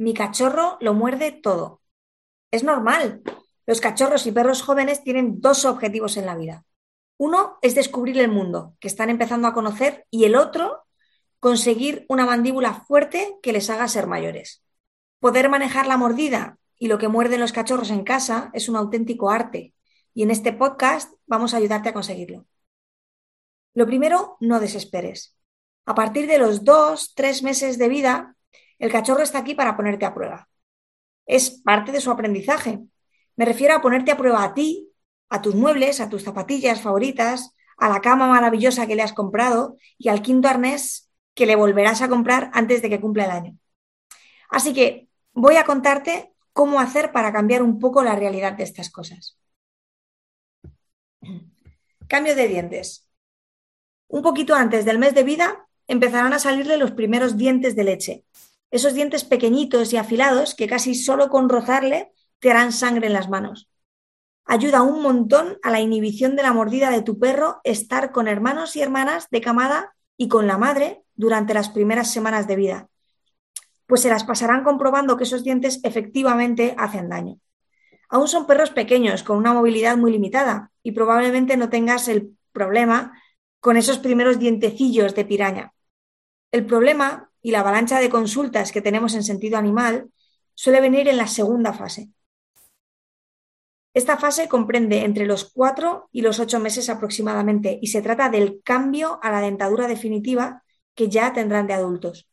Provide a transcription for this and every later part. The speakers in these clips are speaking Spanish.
Mi cachorro lo muerde todo. Es normal. Los cachorros y perros jóvenes tienen dos objetivos en la vida. Uno es descubrir el mundo, que están empezando a conocer, y el otro, conseguir una mandíbula fuerte que les haga ser mayores. Poder manejar la mordida y lo que muerden los cachorros en casa es un auténtico arte, y en este podcast vamos a ayudarte a conseguirlo. Lo primero, no desesperes. A partir de los dos, tres meses de vida, el cachorro está aquí para ponerte a prueba. Es parte de su aprendizaje. Me refiero a ponerte a prueba a ti, a tus muebles, a tus zapatillas favoritas, a la cama maravillosa que le has comprado y al quinto arnés que le volverás a comprar antes de que cumpla el año. Así que voy a contarte cómo hacer para cambiar un poco la realidad de estas cosas. Cambio de dientes. Un poquito antes del mes de vida empezarán a salirle los primeros dientes de leche esos dientes pequeñitos y afilados que casi solo con rozarle te harán sangre en las manos. Ayuda un montón a la inhibición de la mordida de tu perro estar con hermanos y hermanas de camada y con la madre durante las primeras semanas de vida, pues se las pasarán comprobando que esos dientes efectivamente hacen daño. Aún son perros pequeños con una movilidad muy limitada y probablemente no tengas el problema con esos primeros dientecillos de piraña. El problema y la avalancha de consultas que tenemos en sentido animal suele venir en la segunda fase. Esta fase comprende entre los cuatro y los ocho meses aproximadamente y se trata del cambio a la dentadura definitiva que ya tendrán de adultos.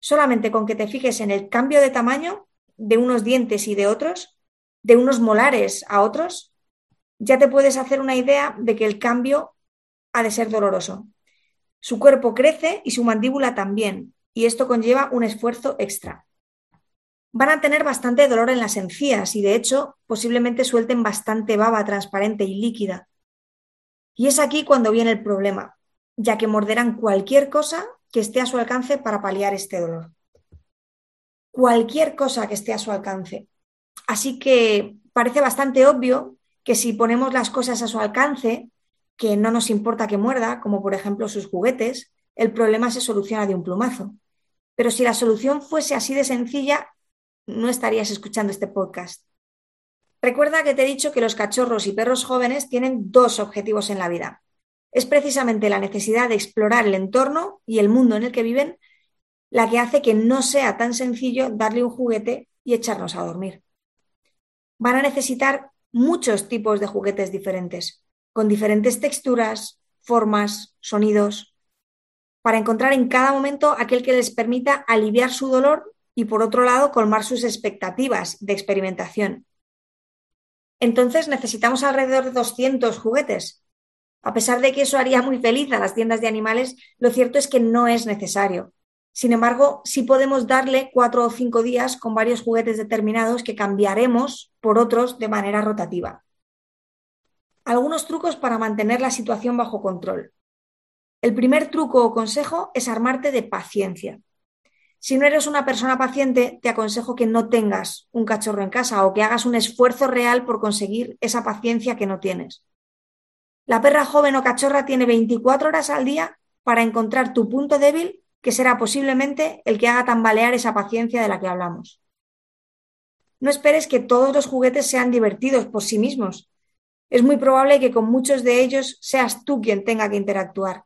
Solamente con que te fijes en el cambio de tamaño de unos dientes y de otros, de unos molares a otros, ya te puedes hacer una idea de que el cambio ha de ser doloroso. Su cuerpo crece y su mandíbula también, y esto conlleva un esfuerzo extra. Van a tener bastante dolor en las encías y de hecho posiblemente suelten bastante baba transparente y líquida. Y es aquí cuando viene el problema, ya que morderán cualquier cosa que esté a su alcance para paliar este dolor. Cualquier cosa que esté a su alcance. Así que parece bastante obvio que si ponemos las cosas a su alcance, que no nos importa que muerda, como por ejemplo sus juguetes, el problema se soluciona de un plumazo. Pero si la solución fuese así de sencilla, no estarías escuchando este podcast. Recuerda que te he dicho que los cachorros y perros jóvenes tienen dos objetivos en la vida. Es precisamente la necesidad de explorar el entorno y el mundo en el que viven la que hace que no sea tan sencillo darle un juguete y echarnos a dormir. Van a necesitar muchos tipos de juguetes diferentes, con diferentes texturas, formas, sonidos, para encontrar en cada momento aquel que les permita aliviar su dolor y, por otro lado, colmar sus expectativas de experimentación. Entonces necesitamos alrededor de 200 juguetes. A pesar de que eso haría muy feliz a las tiendas de animales, lo cierto es que no es necesario. Sin embargo, sí podemos darle cuatro o cinco días con varios juguetes determinados que cambiaremos por otros de manera rotativa. Algunos trucos para mantener la situación bajo control. El primer truco o consejo es armarte de paciencia. Si no eres una persona paciente, te aconsejo que no tengas un cachorro en casa o que hagas un esfuerzo real por conseguir esa paciencia que no tienes. La perra joven o cachorra tiene 24 horas al día para encontrar tu punto débil, que será posiblemente el que haga tambalear esa paciencia de la que hablamos. No esperes que todos los juguetes sean divertidos por sí mismos es muy probable que con muchos de ellos seas tú quien tenga que interactuar.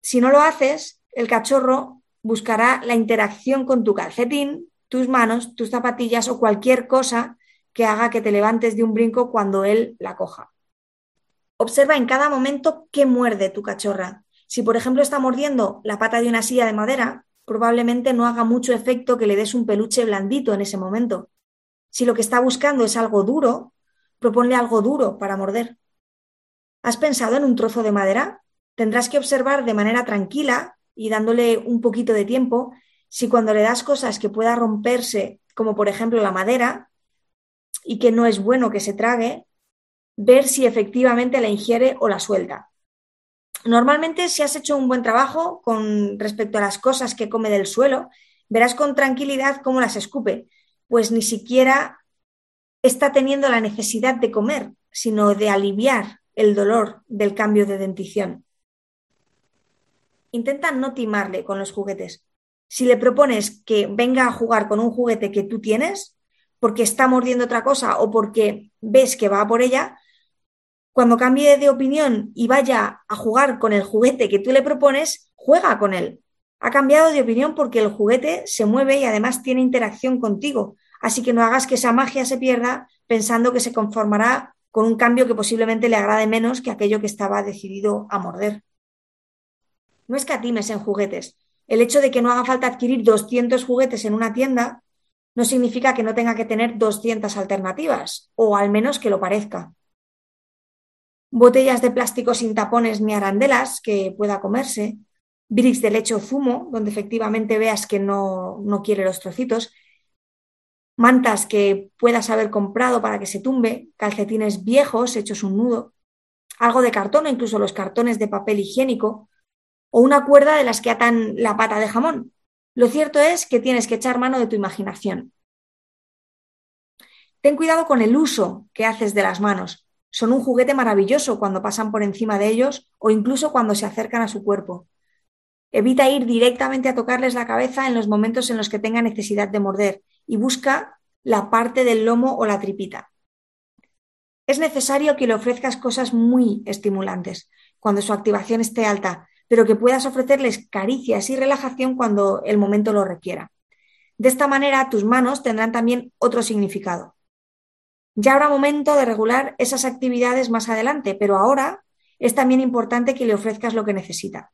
Si no lo haces, el cachorro buscará la interacción con tu calcetín, tus manos, tus zapatillas o cualquier cosa que haga que te levantes de un brinco cuando él la coja. Observa en cada momento qué muerde tu cachorra. Si, por ejemplo, está mordiendo la pata de una silla de madera, probablemente no haga mucho efecto que le des un peluche blandito en ese momento. Si lo que está buscando es algo duro, Proponle algo duro para morder. ¿Has pensado en un trozo de madera? Tendrás que observar de manera tranquila y dándole un poquito de tiempo si cuando le das cosas que pueda romperse, como por ejemplo la madera, y que no es bueno que se trague, ver si efectivamente la ingiere o la suelta. Normalmente, si has hecho un buen trabajo con respecto a las cosas que come del suelo, verás con tranquilidad cómo las escupe, pues ni siquiera está teniendo la necesidad de comer, sino de aliviar el dolor del cambio de dentición. Intenta no timarle con los juguetes. Si le propones que venga a jugar con un juguete que tú tienes, porque está mordiendo otra cosa o porque ves que va por ella, cuando cambie de opinión y vaya a jugar con el juguete que tú le propones, juega con él. Ha cambiado de opinión porque el juguete se mueve y además tiene interacción contigo. Así que no hagas que esa magia se pierda pensando que se conformará con un cambio que posiblemente le agrade menos que aquello que estaba decidido a morder. No escatimes en juguetes. El hecho de que no haga falta adquirir 200 juguetes en una tienda no significa que no tenga que tener 200 alternativas, o al menos que lo parezca. Botellas de plástico sin tapones ni arandelas que pueda comerse, bricks de leche o zumo, donde efectivamente veas que no, no quiere los trocitos, mantas que puedas haber comprado para que se tumbe, calcetines viejos hechos un nudo, algo de cartón, incluso los cartones de papel higiénico, o una cuerda de las que atan la pata de jamón. Lo cierto es que tienes que echar mano de tu imaginación. Ten cuidado con el uso que haces de las manos. Son un juguete maravilloso cuando pasan por encima de ellos o incluso cuando se acercan a su cuerpo. Evita ir directamente a tocarles la cabeza en los momentos en los que tenga necesidad de morder y busca la parte del lomo o la tripita. Es necesario que le ofrezcas cosas muy estimulantes cuando su activación esté alta, pero que puedas ofrecerles caricias y relajación cuando el momento lo requiera. De esta manera, tus manos tendrán también otro significado. Ya habrá momento de regular esas actividades más adelante, pero ahora es también importante que le ofrezcas lo que necesita.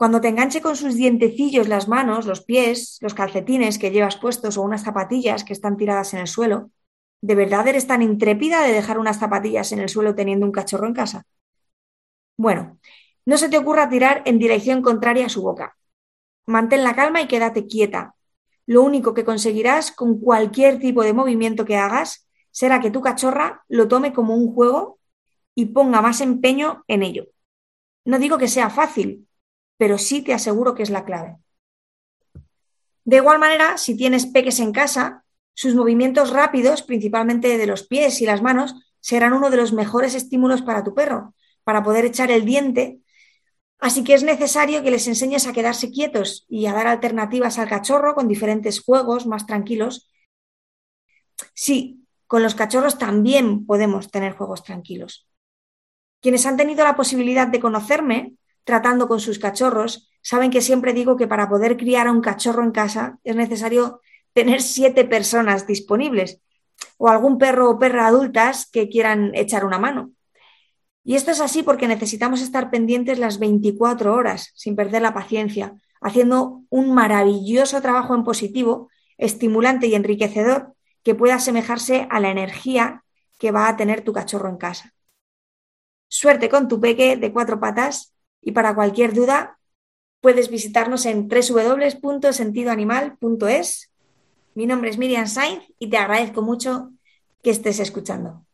Cuando te enganche con sus dientecillos las manos, los pies, los calcetines que llevas puestos o unas zapatillas que están tiradas en el suelo, ¿de verdad eres tan intrépida de dejar unas zapatillas en el suelo teniendo un cachorro en casa? Bueno, no se te ocurra tirar en dirección contraria a su boca. Mantén la calma y quédate quieta. Lo único que conseguirás con cualquier tipo de movimiento que hagas será que tu cachorra lo tome como un juego y ponga más empeño en ello. No digo que sea fácil, pero sí te aseguro que es la clave. De igual manera, si tienes peques en casa, sus movimientos rápidos, principalmente de los pies y las manos, serán uno de los mejores estímulos para tu perro, para poder echar el diente. Así que es necesario que les enseñes a quedarse quietos y a dar alternativas al cachorro con diferentes juegos más tranquilos. Sí, con los cachorros también podemos tener juegos tranquilos. Quienes han tenido la posibilidad de conocerme tratando con sus cachorros saben que siempre digo que para poder criar a un cachorro en casa es necesario tener siete personas disponibles o algún perro o perra adultas que quieran echar una mano. Y esto es así porque necesitamos estar pendientes las 24 horas, sin perder la paciencia, haciendo un maravilloso trabajo en positivo, estimulante y enriquecedor que pueda asemejarse a la energía que va a tener tu cachorro en casa. Suerte con tu peque de cuatro patas y para cualquier duda puedes visitarnos en www.sentidoanimal.es. Mi nombre es Miriam Sainz y te agradezco mucho que estés escuchando.